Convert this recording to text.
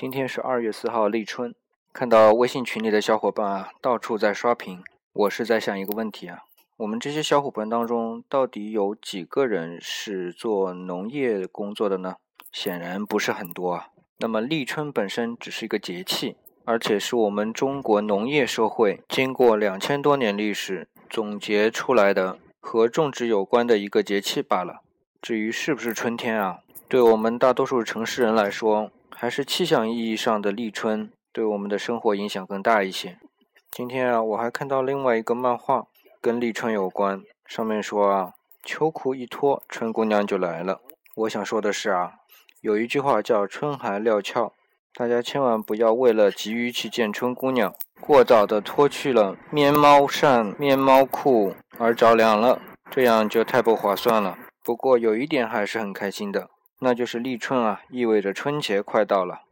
今天是二月四号，立春。看到微信群里的小伙伴啊，到处在刷屏。我是在想一个问题啊，我们这些小伙伴当中，到底有几个人是做农业工作的呢？显然不是很多啊。那么立春本身只是一个节气，而且是我们中国农业社会经过两千多年历史总结出来的和种植有关的一个节气罢了。至于是不是春天啊，对我们大多数城市人来说，还是气象意义上的立春对我们的生活影响更大一些。今天啊，我还看到另外一个漫画跟立春有关，上面说啊，秋裤一脱，春姑娘就来了。我想说的是啊，有一句话叫“春寒料峭”，大家千万不要为了急于去见春姑娘，过早的脱去了棉毛衫、棉毛裤而着凉了，这样就太不划算了。不过有一点还是很开心的。那就是立春啊，意味着春节快到了。